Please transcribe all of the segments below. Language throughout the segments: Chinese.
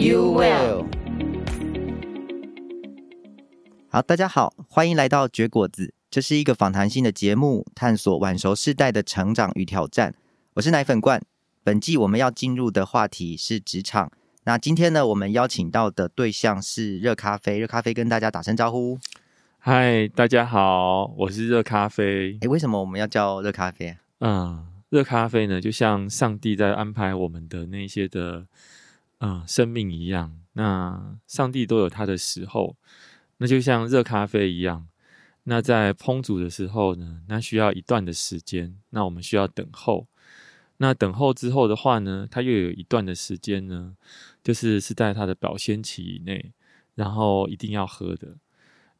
you will 好，大家好，欢迎来到绝果子。这是一个访谈性的节目，探索晚熟世代的成长与挑战。我是奶粉罐。本季我们要进入的话题是职场。那今天呢，我们邀请到的对象是热咖啡。热咖啡跟大家打声招呼。嗨，大家好，我是热咖啡。诶，为什么我们要叫热咖啡啊？嗯，热咖啡呢，就像上帝在安排我们的那些的。嗯，生命一样，那上帝都有他的时候，那就像热咖啡一样，那在烹煮的时候呢，那需要一段的时间，那我们需要等候，那等候之后的话呢，它又有一段的时间呢，就是是在它的保鲜期以内，然后一定要喝的。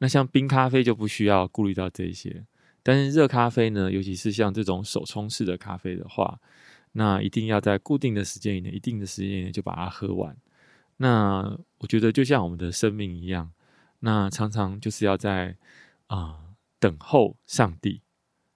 那像冰咖啡就不需要顾虑到这些，但是热咖啡呢，尤其是像这种手冲式的咖啡的话。那一定要在固定的时间以内，一定的时间以内就把它喝完。那我觉得就像我们的生命一样，那常常就是要在啊、等候上帝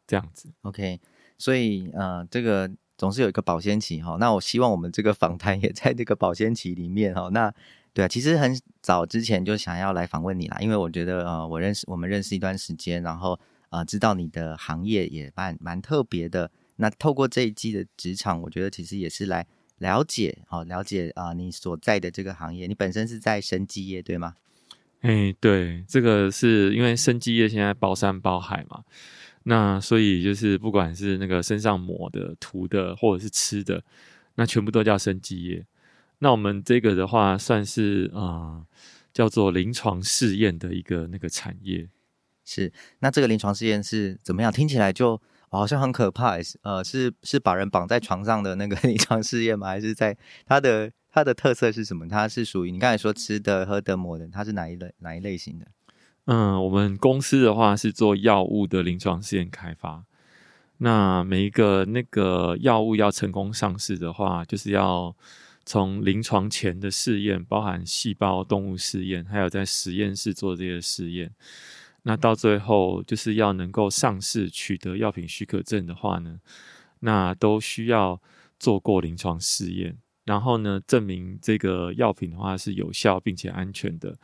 这样子。OK，所以呃，这个总是有一个保鲜期哈。那我希望我们这个访谈也在这个保鲜期里面哈。那对啊，其实很早之前就想要来访问你啦，因为我觉得呃，我认识我们认识一段时间，然后呃，知道你的行业也蛮蛮特别的。那透过这一季的职场，我觉得其实也是来了解，好了解啊，你所在的这个行业，你本身是在生技业对吗？哎，对，这个是因为生技业现在包山包海嘛，那所以就是不管是那个身上抹的、涂的，或者是吃的，那全部都叫生技业。那我们这个的话，算是啊、呃，叫做临床试验的一个那个产业。是，那这个临床试验是怎么样？听起来就。好像很可怕，呃，是是把人绑在床上的那个 临床试验吗？还是在它的它的特色是什么？它是属于你刚才说吃的、喝的、抹的，它是哪一类哪一类型的？嗯，我们公司的话是做药物的临床试验开发。那每一个那个药物要成功上市的话，就是要从临床前的试验，包含细胞、动物试验，还有在实验室做这些试验。那到最后就是要能够上市取得药品许可证的话呢，那都需要做过临床试验，然后呢，证明这个药品的话是有效并且安全的，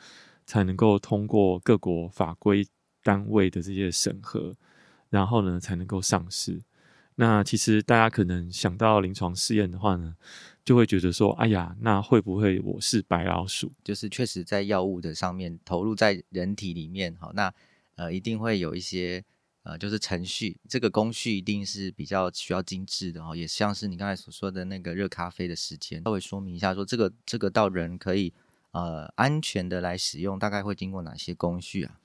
才能够通过各国法规单位的这些审核，然后呢才能够上市。那其实大家可能想到临床试验的话呢，就会觉得说，哎呀，那会不会我是白老鼠？就是确实在药物的上面投入在人体里面，好那。呃，一定会有一些呃，就是程序，这个工序一定是比较需要精致的哦，也像是你刚才所说的那个热咖啡的时间，稍微说明一下说，这个这个到人可以呃安全的来使用，大概会经过哪些工序啊？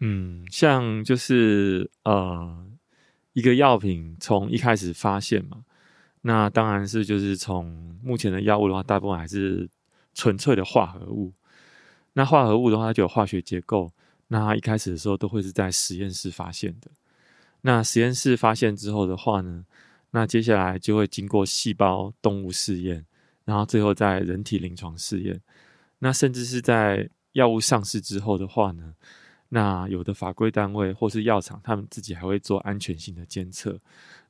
嗯，像就是呃一个药品从一开始发现嘛，那当然是就是从目前的药物的话，大部分还是纯粹的化合物。那化合物的话，它就有化学结构。那一开始的时候都会是在实验室发现的。那实验室发现之后的话呢，那接下来就会经过细胞、动物试验，然后最后在人体临床试验。那甚至是在药物上市之后的话呢，那有的法规单位或是药厂，他们自己还会做安全性的监测，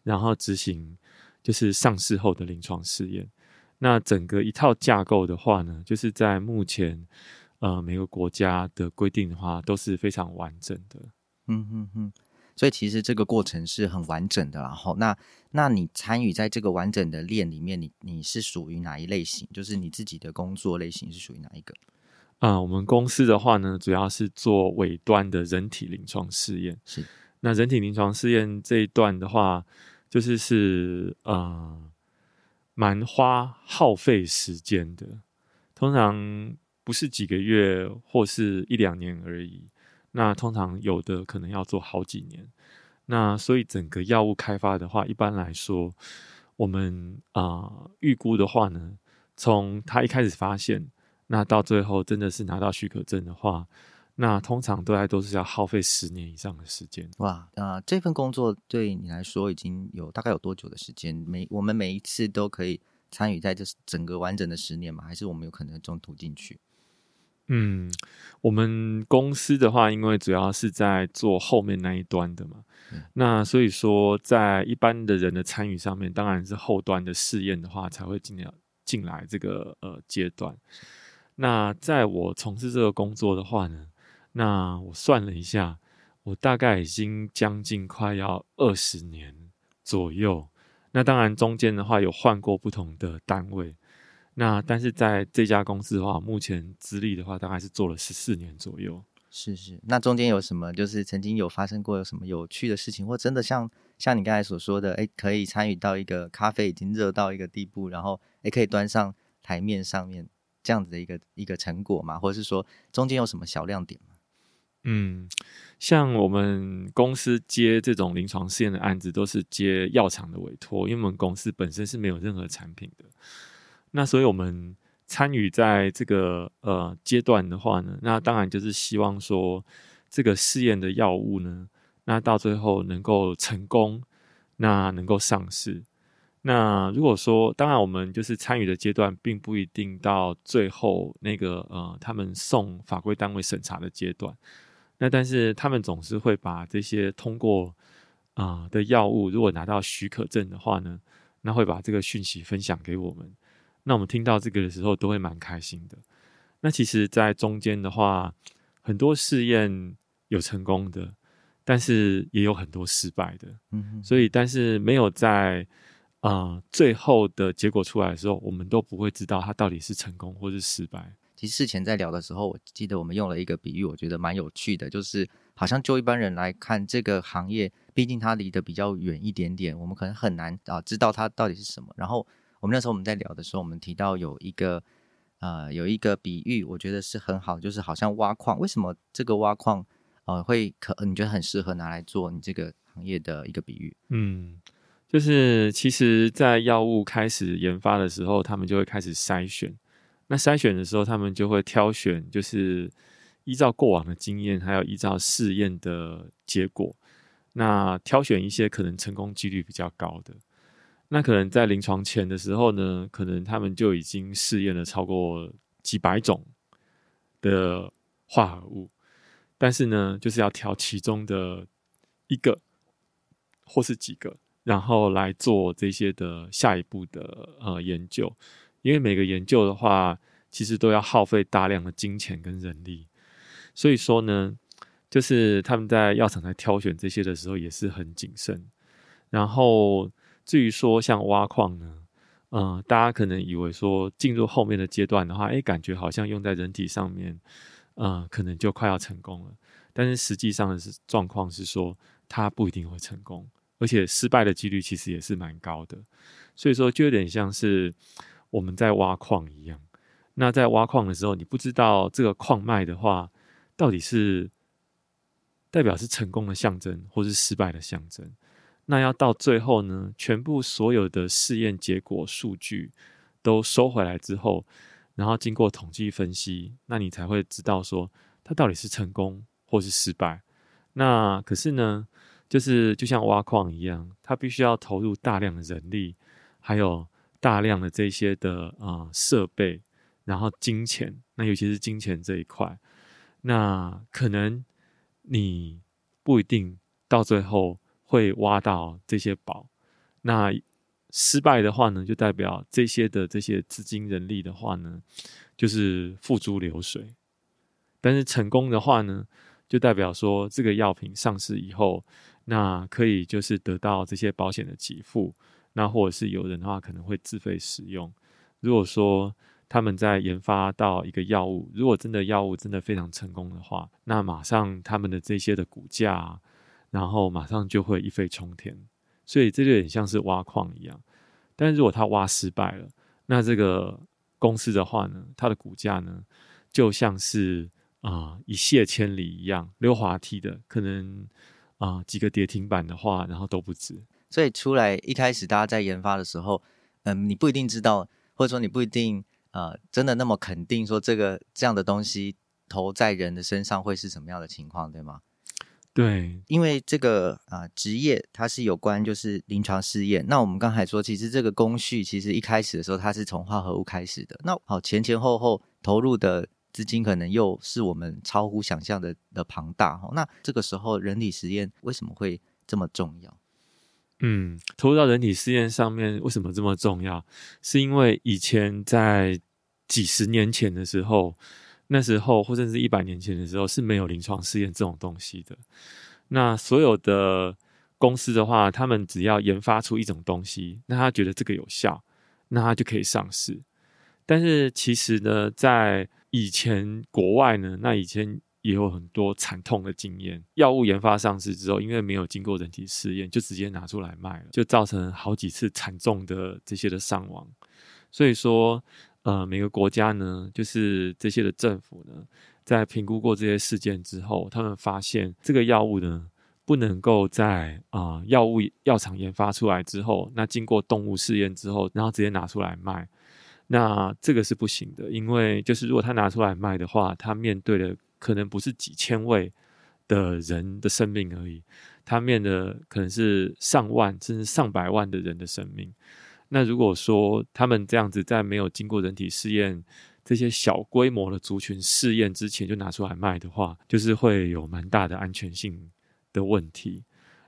然后执行就是上市后的临床试验。那整个一套架构的话呢，就是在目前。呃，每个国家的规定的话都是非常完整的。嗯嗯嗯，所以其实这个过程是很完整的。然后，那那你参与在这个完整的链里面，你你是属于哪一类型？就是你自己的工作类型是属于哪一个？啊、呃，我们公司的话呢，主要是做尾端的人体临床试验。是，那人体临床试验这一段的话，就是是呃，蛮花耗费时间的，通常。不是几个月或是一两年而已，那通常有的可能要做好几年。那所以整个药物开发的话，一般来说，我们啊、预估的话呢，从他一开始发现那到最后真的是拿到许可证的话，那通常都还都是要耗费十年以上的时间。哇，啊、这份工作对你来说已经有大概有多久的时间？每我们每一次都可以参与在这整个完整的十年吗？还是我们有可能中途进去？嗯，我们公司的话，因为主要是在做后面那一端的嘛，嗯、那所以说在一般的人的参与上面，当然是后端的试验的话，才会进来进来这个呃阶段。那在我从事这个工作的话呢，那我算了一下，我大概已经将近快要二十年左右。那当然中间的话有换过不同的单位。那但是在这家公司的话，目前资历的话，大概是做了十四年左右。是是，那中间有什么？就是曾经有发生过有什么有趣的事情，或真的像像你刚才所说的，哎，可以参与到一个咖啡已经热到一个地步，然后哎可以端上台面上面这样子的一个一个成果嘛？或者是说中间有什么小亮点吗？嗯，像我们公司接这种临床试验的案子，都是接药厂的委托，因为我们公司本身是没有任何产品的。那所以，我们参与在这个呃阶段的话呢，那当然就是希望说，这个试验的药物呢，那到最后能够成功，那能够上市。那如果说，当然我们就是参与的阶段，并不一定到最后那个呃，他们送法规单位审查的阶段。那但是他们总是会把这些通过啊、的药物，如果拿到许可证的话呢，那会把这个讯息分享给我们。那我们听到这个的时候，都会蛮开心的。那其实，在中间的话，很多试验有成功的，但是也有很多失败的。嗯哼。所以，但是没有在啊、呃、最后的结果出来的时候，我们都不会知道它到底是成功或是失败。其实事前在聊的时候，我记得我们用了一个比喻，我觉得蛮有趣的，就是好像就一般人来看这个行业，毕竟它离得比较远一点点，我们可能很难啊知道它到底是什么。然后。我们那时候我们在聊的时候，我们提到有一个呃有一个比喻，我觉得是很好，就是好像挖矿。为什么这个挖矿呃会可你觉得很适合拿来做你这个行业的一个比喻？嗯，就是其实，在药物开始研发的时候，他们就会开始筛选。那筛选的时候，他们就会挑选，就是依照过往的经验，还有依照试验的结果，那挑选一些可能成功几率比较高的。那可能在临床前的时候呢，可能他们就已经试验了超过几百种的化合物，但是呢，就是要挑其中的一个或是几个，然后来做这些的下一步的呃研究。因为每个研究的话，其实都要耗费大量的金钱跟人力，所以说呢，就是他们在药厂在挑选这些的时候也是很谨慎，然后。至于说像挖矿呢，嗯、大家可能以为说进入后面的阶段的话，哎，感觉好像用在人体上面，嗯、可能就快要成功了。但是实际上的是状况是说，它不一定会成功，而且失败的几率其实也是蛮高的。所以说，就有点像是我们在挖矿一样。那在挖矿的时候，你不知道这个矿脉的话，到底是代表是成功的象征，或是失败的象征。那要到最后呢，全部所有的试验结果数据都收回来之后，然后经过统计分析，那你才会知道说它到底是成功或是失败。那可是呢，就是就像挖矿一样，它必须要投入大量的人力，还有大量的这些的啊、设备，然后金钱。那尤其是金钱这一块，那可能你不一定到最后。会挖到这些宝，那失败的话呢，就代表这些的这些资金人力的话呢，就是付诸流水。但是成功的话呢，就代表说这个药品上市以后，那可以就是得到这些保险的给付，那或者是有人的话可能会自费使用。如果说他们在研发到一个药物，如果真的药物真的非常成功的话，那马上他们的这些的股价。然后马上就会一飞冲天，所以这就有点像是挖矿一样。但如果他挖失败了，那这个公司的话呢，它的股价呢，就像是啊、一泻千里一样，溜滑梯的，可能啊、几个跌停板的话，然后都不止。所以出来一开始大家在研发的时候，嗯，你不一定知道，或者说你不一定呃真的那么肯定说这个这样的东西投在人的身上会是什么样的情况，对吗？对，因为这个啊、呃、职业它是有关就是临床试验。那我们刚才说，其实这个工序其实一开始的时候，它是从化合物开始的。那好，前前后后投入的资金可能又是我们超乎想象的的庞大。那这个时候人体实验为什么会这么重要？嗯，投入到人体试验上面为什么这么重要？是因为以前在几十年前的时候。那时候，或者是一百年前的时候，是没有临床试验这种东西的。那所有的公司的话，他们只要研发出一种东西，那他觉得这个有效，那他就可以上市。但是其实呢，在以前国外呢，那以前也有很多惨痛的经验。药物研发上市之后，因为没有经过人体试验，就直接拿出来卖了，就造成好几次惨重的这些的伤亡。所以说。呃，每个国家呢，就是这些的政府呢，在评估过这些事件之后，他们发现这个药物呢，不能够在啊、药物药厂研发出来之后，那经过动物试验之后，然后直接拿出来卖，那这个是不行的，因为就是如果他拿出来卖的话，他面对的可能不是几千位的人的生命而已，他面的可能是上万甚至上百万的人的生命。那如果说他们这样子在没有经过人体试验、这些小规模的族群试验之前就拿出来卖的话，就是会有蛮大的安全性的问题。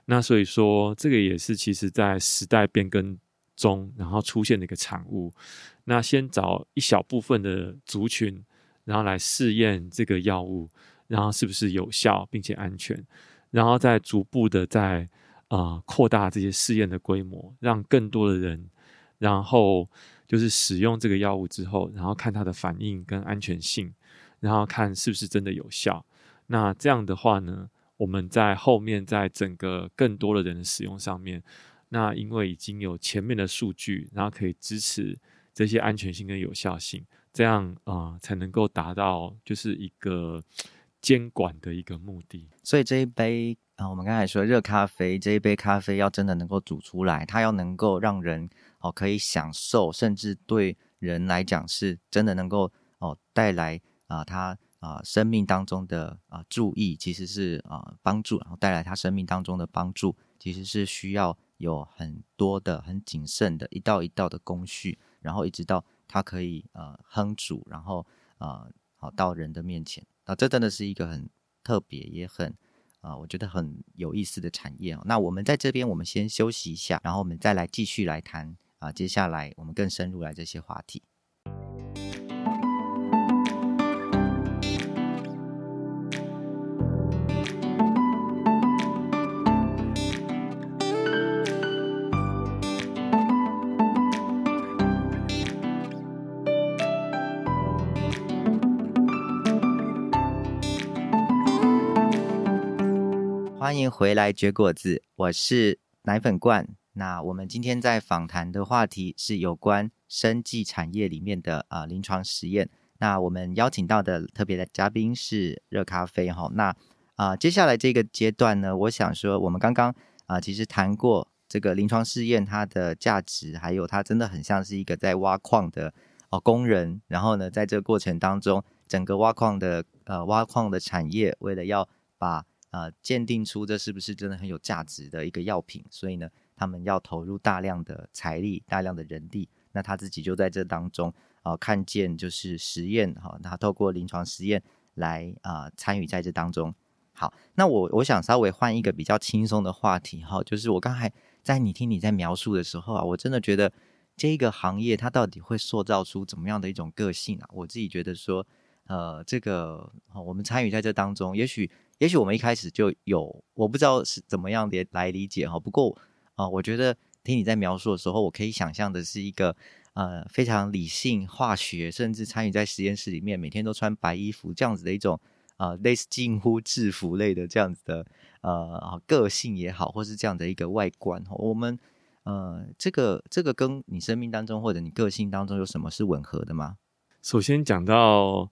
那所以说，这个也是其实在时代变更中，然后出现的一个产物。那先找一小部分的族群，然后来试验这个药物，然后是不是有效并且安全，然后再逐步的在啊扩大这些试验的规模，让更多的人。然后就是使用这个药物之后，然后看它的反应跟安全性，然后看是不是真的有效。那这样的话呢，我们在后面在整个更多的人的使用上面，那因为已经有前面的数据，然后可以支持这些安全性跟有效性，这样啊、才能够达到就是一个监管的一个目的。所以这一杯啊、我们刚才说热咖啡，这一杯咖啡要真的能够煮出来，它要能够让人。哦，可以享受，甚至对人来讲是真的能够哦带来啊、他啊、生命当中的啊注意，其实是啊、帮助，然后带来他生命当中的帮助，其实是需要有很多的很谨慎的一道一道的工序，然后一直到他可以呃烹煮，然后啊好、到人的面前，啊，这真的是一个很特别也很。啊、我觉得很有意思的产业哦。那我们在这边，我们先休息一下，然后我们再来继续来谈啊、接下来我们更深入来这些话题。欢迎回来，绝果子，我是奶粉罐。那我们今天在访谈的话题是有关生技产业里面的啊、呃、临床实验。那我们邀请到的特别的嘉宾是热咖啡哈。那啊、接下来这个阶段呢，我想说，我们刚刚啊、其实谈过这个临床试验它的价值，还有它真的很像是一个在挖矿的哦工人。然后呢，在这个过程当中，整个挖矿的呃挖矿的产业，为了要把呃，鉴定出这是不是真的很有价值的一个药品，所以呢，他们要投入大量的财力、大量的人力。那他自己就在这当中啊、看见就是实验哈，他透过临床实验来啊、参与在这当中。好，那我我想稍微换一个比较轻松的话题哈，就是我刚才在你听你在描述的时候啊，我真的觉得这个行业它到底会塑造出怎么样的一种个性啊？我自己觉得说，呃，这个我们参与在这当中，也许。也许我们一开始就有，我不知道是怎么样的来理解哈。不过啊、我觉得听你在描述的时候，我可以想象的是一个呃非常理性、化学，甚至参与在实验室里面，每天都穿白衣服这样子的一种呃类似近乎制服类的这样子的呃个性也好，或是这样的一个外观。我们呃这个这个跟你生命当中或者你个性当中有什么是吻合的吗？首先讲到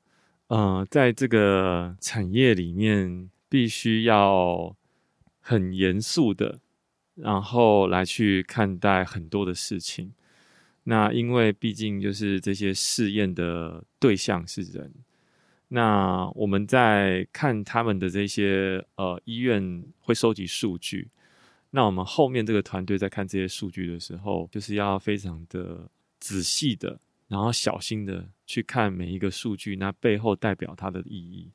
呃，在这个产业里面。必须要很严肃的，然后来去看待很多的事情。那因为毕竟就是这些试验的对象是人，那我们在看他们的这些呃医院会收集数据，那我们后面这个团队在看这些数据的时候，就是要非常的仔细的，然后小心的去看每一个数据，那背后代表它的意义。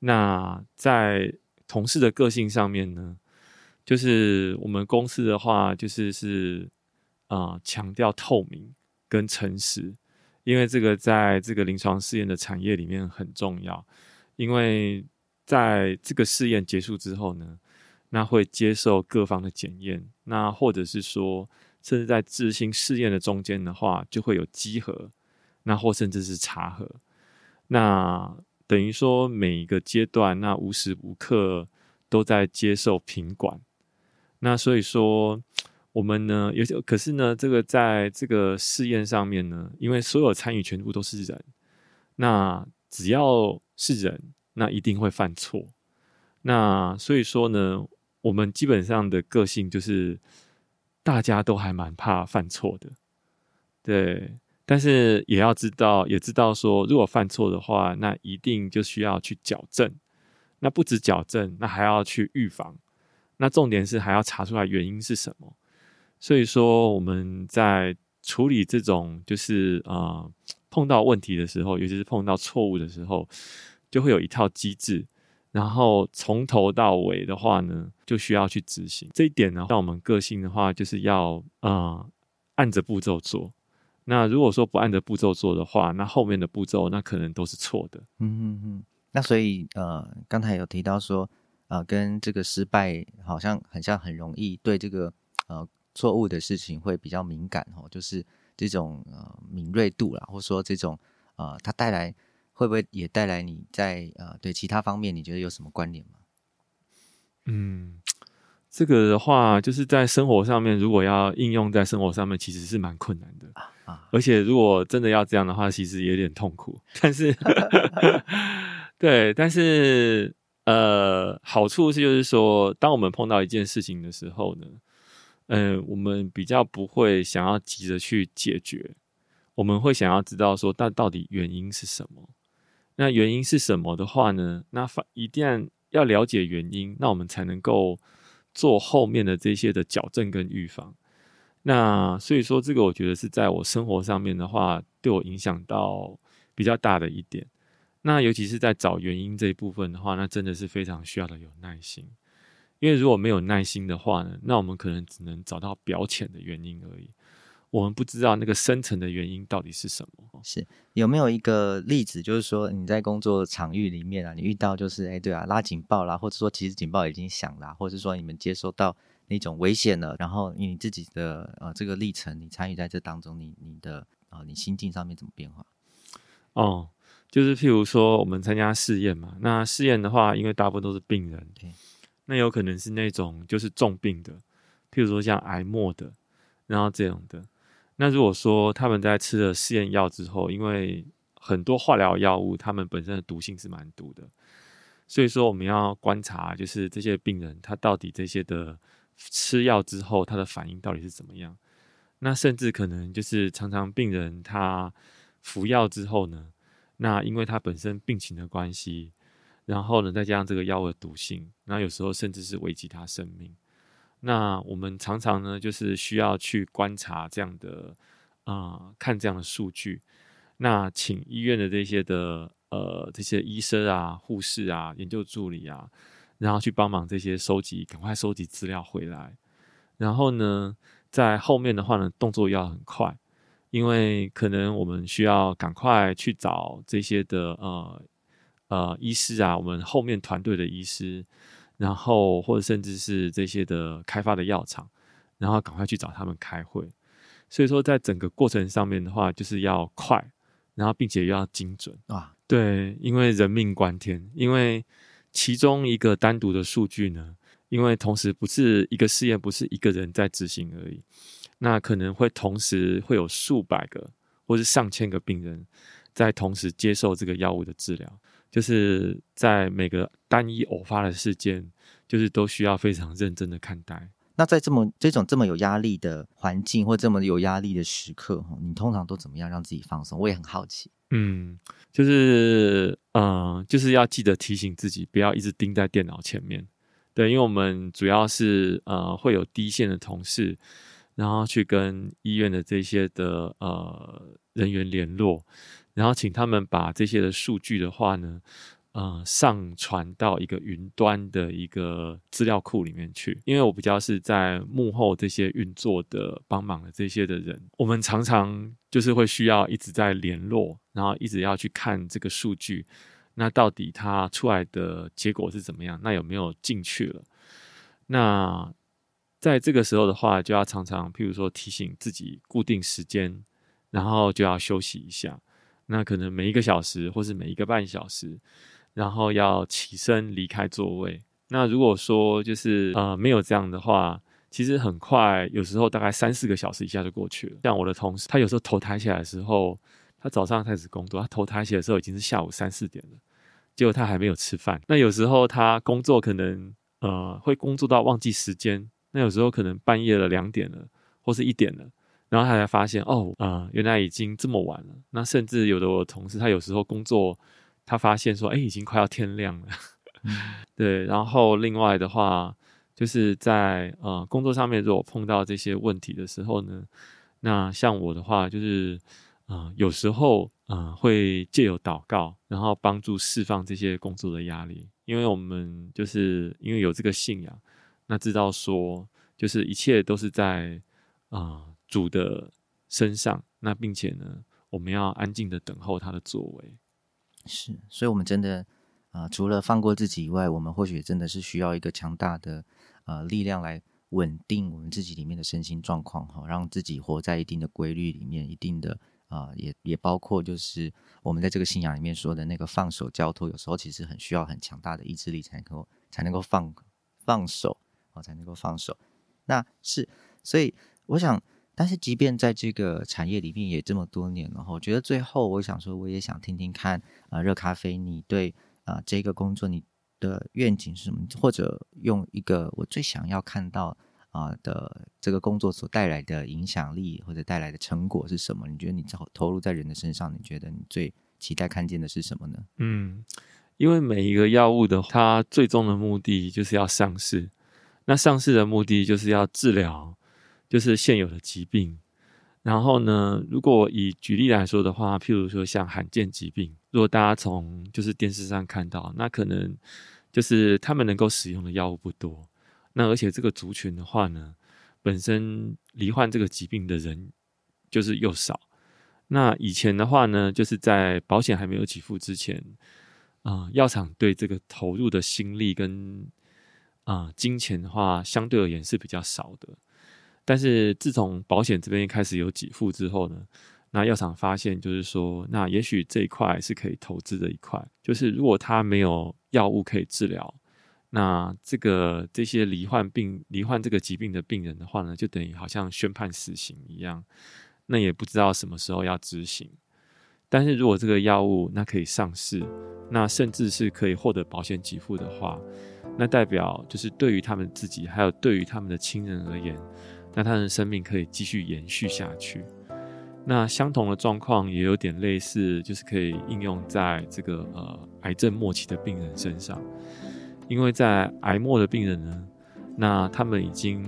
那在同事的个性上面呢，就是我们公司的话，就是是。啊、强调透明跟诚实，因为这个在这个临床试验的产业里面很重要。因为在这个试验结束之后呢，那会接受各方的检验，那或者是说，甚至在执行试验的中间的话，就会有稽核，那或甚至是查核。那等于说每一个阶段，那无时无刻都在接受品管。那所以说。我们呢，有些可是呢，这个在这个试验上面呢，因为所有参与全部都是人，那只要是人，那一定会犯错。那所以说呢，我们基本上的个性就是大家都还蛮怕犯错的，对。但是也要知道，也知道说，如果犯错的话，那一定就需要去矫正。那不止矫正，那还要去预防。那重点是还要查出来原因是什么。所以说，我们在处理这种就是啊、碰到问题的时候，尤其是碰到错误的时候，就会有一套机制，然后从头到尾的话呢，就需要去执行这一点呢。像我们个性的话，就是要啊、按着步骤做。那如果说不按着步骤做的话，那后面的步骤那可能都是错的。嗯嗯嗯。那所以呃，刚才有提到说，呃，跟这个失败好像很像，很容易对这个呃。错误的事情会比较敏感哦，就是这种呃敏锐度啦，或者说这种呃，它带来会不会也带来你在呃对其他方面你觉得有什么关联吗？嗯，这个的话就是在生活上面，如果要应用在生活上面，其实是蛮困难的啊，啊。而且如果真的要这样的话，其实有点痛苦。但是，对，但是呃，好处是就是说，当我们碰到一件事情的时候呢。嗯、呃，我们比较不会想要急着去解决，我们会想要知道说，但到底原因是什么？那原因是什么的话呢？那反一定要了解原因，那我们才能够做后面的这些的矫正跟预防。那所以说，这个我觉得是在我生活上面的话，对我影响到比较大的一点。那尤其是在找原因这一部分的话，那真的是非常需要的有耐心。因为如果没有耐心的话呢，那我们可能只能找到表浅的原因而已，我们不知道那个深层的原因到底是什么。是有没有一个例子，就是说你在工作场域里面啊，你遇到就是哎对啊，拉警报啦，或者说其实警报已经响啦，或者说你们接收到那种危险了，然后你自己的呃这个历程，你参与在这当中，你你的啊、呃、你心境上面怎么变化？哦，就是譬如说我们参加试验嘛，那试验的话，因为大部分都是病人。那有可能是那种就是重病的，譬如说像癌末的，然后这种的。那如果说他们在吃了试验药之后，因为很多化疗药物，他们本身的毒性是蛮毒的，所以说我们要观察，就是这些病人他到底这些的吃药之后，他的反应到底是怎么样。那甚至可能就是常常病人他服药之后呢，那因为他本身病情的关系。然后呢，再加上这个药物的毒性，那有时候甚至是危及他生命。那我们常常呢，就是需要去观察这样的，啊、看这样的数据。那请医院的这些的，呃，这些医生啊、护士啊、研究助理啊，然后去帮忙这些收集，赶快收集资料回来。然后呢，在后面的话呢，动作要很快，因为可能我们需要赶快去找这些的，呃。呃，医师啊，我们后面团队的医师，然后或者甚至是这些的开发的药厂，然后赶快去找他们开会。所以说，在整个过程上面的话，就是要快，然后并且又要精准啊。对，因为人命关天，因为其中一个单独的数据呢，因为同时不是一个试验，不是一个人在执行而已，那可能会同时会有数百个或是上千个病人在同时接受这个药物的治疗。就是在每个单一偶发的事件，就是都需要非常认真的看待。那在这么这种这么有压力的环境或这么有压力的时刻，你通常都怎么样让自己放松？我也很好奇。嗯，就是呃，就是要记得提醒自己，不要一直盯在电脑前面。对，因为我们主要是呃会有第一线的同事，然后去跟医院的这些的呃人员联络，然后请他们把这些的数据的话呢。呃，上传到一个云端的一个资料库里面去，因为我比较是在幕后这些运作的帮忙的这些的人，我们常常就是会需要一直在联络，然后一直要去看这个数据，那到底它出来的结果是怎么样？那有没有进去了？那在这个时候的话，就要常常，譬如说提醒自己固定时间，然后就要休息一下，那可能每一个小时或是每一个半小时。然后要起身离开座位。那如果说就是呃没有这样的话，其实很快，有时候大概三四个小时一下就过去了。像我的同事，他有时候头抬起来的时候，他早上开始工作，他头抬起来的时候已经是下午三四点了，结果他还没有吃饭。那有时候他工作可能呃会工作到忘记时间，那有时候可能半夜了两点了，或是一点了，然后他才发现哦啊、呃、原来已经这么晚了。那甚至有的我的同事，他有时候工作。他发现说：“哎，已经快要天亮了。”对，然后另外的话，就是在呃工作上面，如果碰到这些问题的时候呢，那像我的话，就是呃有时候呃会借由祷告，然后帮助释放这些工作的压力，因为我们就是因为有这个信仰，那知道说就是一切都是在啊、主的身上，那并且呢，我们要安静的等候他的作为。是，所以，我们真的啊、除了放过自己以外，我们或许真的是需要一个强大的呃力量来稳定我们自己里面的身心状况，哈，让自己活在一定的规律里面，一定的啊、也也包括就是我们在这个信仰里面说的那个放手交托，有时候其实很需要很强大的意志力才能够才能够放放手，才能够放手。那是，所以我想。但是，即便在这个产业里面也这么多年了，我觉得最后我想说，我也想听听看啊、热咖啡，你对啊、这个工作你的愿景是什么？或者用一个我最想要看到啊、的这个工作所带来的影响力或者带来的成果是什么？你觉得你投投入在人的身上，你觉得你最期待看见的是什么呢？嗯，因为每一个药物的它最终的目的就是要上市，那上市的目的就是要治疗。就是现有的疾病，然后呢，如果以举例来说的话，譬如说像罕见疾病，如果大家从就是电视上看到，那可能就是他们能够使用的药物不多，那而且这个族群的话呢，本身罹患这个疾病的人就是又少，那以前的话呢，就是在保险还没有给付之前，啊、药厂对这个投入的心力跟啊、金钱的话，相对而言是比较少的。但是自从保险这边开始有给付之后呢，那药厂发现就是说，那也许这一块是可以投资的一块。就是如果他没有药物可以治疗，那这个这些罹患病、罹患这个疾病的病人的话呢，就等于好像宣判死刑一样，那也不知道什么时候要执行。但是如果这个药物那可以上市，那甚至是可以获得保险给付的话，那代表就是对于他们自己，还有对于他们的亲人而言。那他们的生命可以继续延续下去。那相同的状况也有点类似，就是可以应用在这个呃癌症末期的病人身上，因为在癌末的病人呢，那他们已经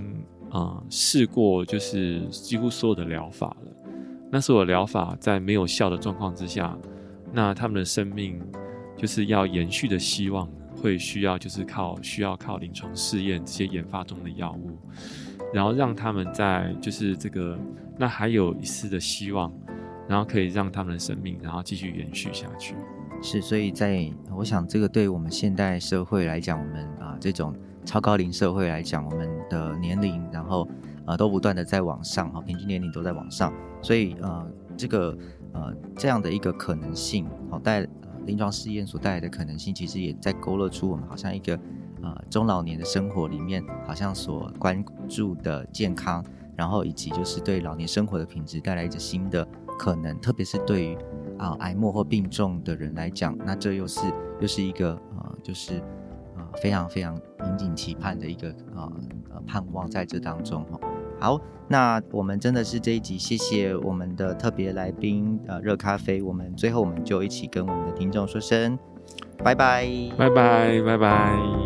啊试过就是几乎所有的疗法了。那所有疗法在没有效的状况之下，那他们的生命就是要延续的希望会需要就是靠需要靠临床试验这些研发中的药物。然后让他们在就是这个，那还有一丝的希望，然后可以让他们的生命，然后继续延续下去。是，所以在我想，这个对我们现代社会来讲，我们啊这种超高龄社会来讲，我们的年龄，然后啊都不断的在往上，哈，平均年龄都在往上，所以呃这个呃这样的一个可能性，好带临床试验所带来的可能性，其实也在勾勒出我们好像一个。呃，中老年的生活里面，好像所关注的健康，然后以及就是对老年生活的品质带来一个新的可能，特别是对于啊、癌末或病重的人来讲，那这又是又是一个呃，就是呃非常非常引颈期盼的一个呃呃盼望在这当中哈。好，那我们真的是这一集，谢谢我们的特别来宾呃热咖啡。我们最后我们就一起跟我们的听众说声拜拜，拜拜，拜拜。